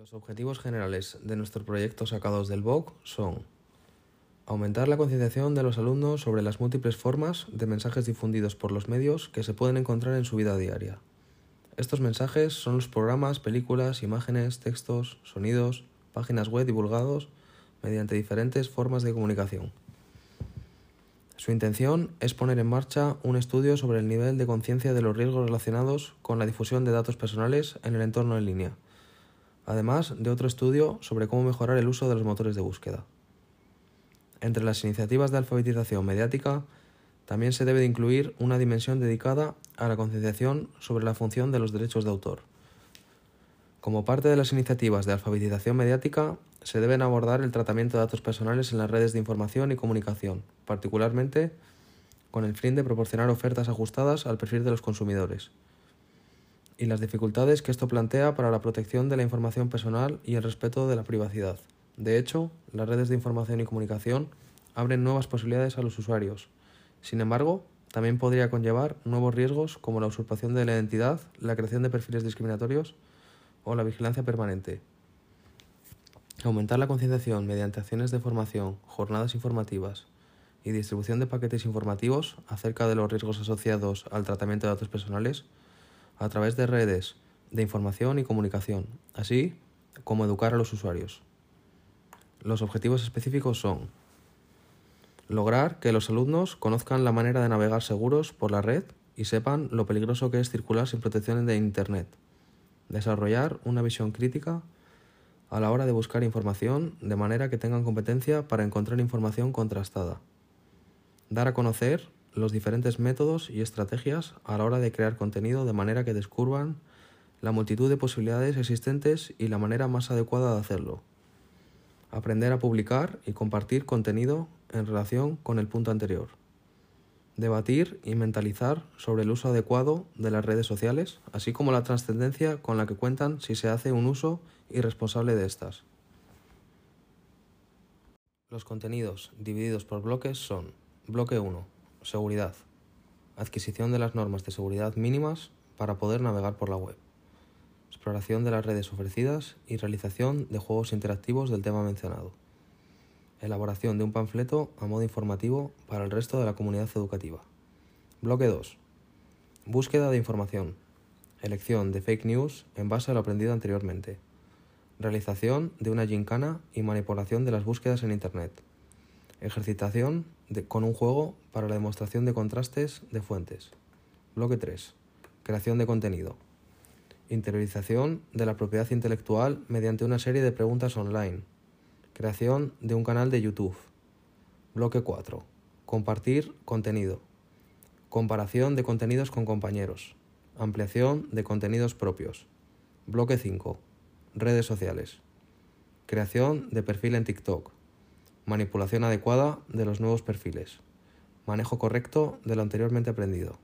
Los objetivos generales de nuestro proyecto sacados del BOC son aumentar la concienciación de los alumnos sobre las múltiples formas de mensajes difundidos por los medios que se pueden encontrar en su vida diaria. Estos mensajes son los programas, películas, imágenes, textos, sonidos, páginas web divulgados mediante diferentes formas de comunicación. Su intención es poner en marcha un estudio sobre el nivel de conciencia de los riesgos relacionados con la difusión de datos personales en el entorno en línea, además de otro estudio sobre cómo mejorar el uso de los motores de búsqueda. Entre las iniciativas de alfabetización mediática, también se debe de incluir una dimensión dedicada a la concienciación sobre la función de los derechos de autor. Como parte de las iniciativas de alfabetización mediática, se deben abordar el tratamiento de datos personales en las redes de información y comunicación, particularmente con el fin de proporcionar ofertas ajustadas al perfil de los consumidores, y las dificultades que esto plantea para la protección de la información personal y el respeto de la privacidad. De hecho, las redes de información y comunicación abren nuevas posibilidades a los usuarios. Sin embargo, también podría conllevar nuevos riesgos como la usurpación de la identidad, la creación de perfiles discriminatorios o la vigilancia permanente. Aumentar la concienciación mediante acciones de formación, jornadas informativas y distribución de paquetes informativos acerca de los riesgos asociados al tratamiento de datos personales a través de redes de información y comunicación, así como educar a los usuarios. Los objetivos específicos son lograr que los alumnos conozcan la manera de navegar seguros por la red y sepan lo peligroso que es circular sin protección de Internet. Desarrollar una visión crítica a la hora de buscar información de manera que tengan competencia para encontrar información contrastada. Dar a conocer los diferentes métodos y estrategias a la hora de crear contenido de manera que descubran la multitud de posibilidades existentes y la manera más adecuada de hacerlo. Aprender a publicar y compartir contenido en relación con el punto anterior. Debatir y mentalizar sobre el uso adecuado de las redes sociales, así como la trascendencia con la que cuentan si se hace un uso y responsable de estas. Los contenidos divididos por bloques son bloque 1, seguridad, adquisición de las normas de seguridad mínimas para poder navegar por la web, exploración de las redes ofrecidas y realización de juegos interactivos del tema mencionado, elaboración de un panfleto a modo informativo para el resto de la comunidad educativa. Bloque 2, búsqueda de información, elección de fake news en base a lo aprendido anteriormente. Realización de una gincana y manipulación de las búsquedas en Internet, ejercitación con un juego para la demostración de contrastes de fuentes. Bloque 3. Creación de contenido. Interiorización de la propiedad intelectual mediante una serie de preguntas online. Creación de un canal de YouTube. Bloque 4. Compartir contenido. Comparación de contenidos con compañeros. Ampliación de contenidos propios. Bloque 5 Redes sociales. Creación de perfil en TikTok. Manipulación adecuada de los nuevos perfiles. Manejo correcto de lo anteriormente aprendido.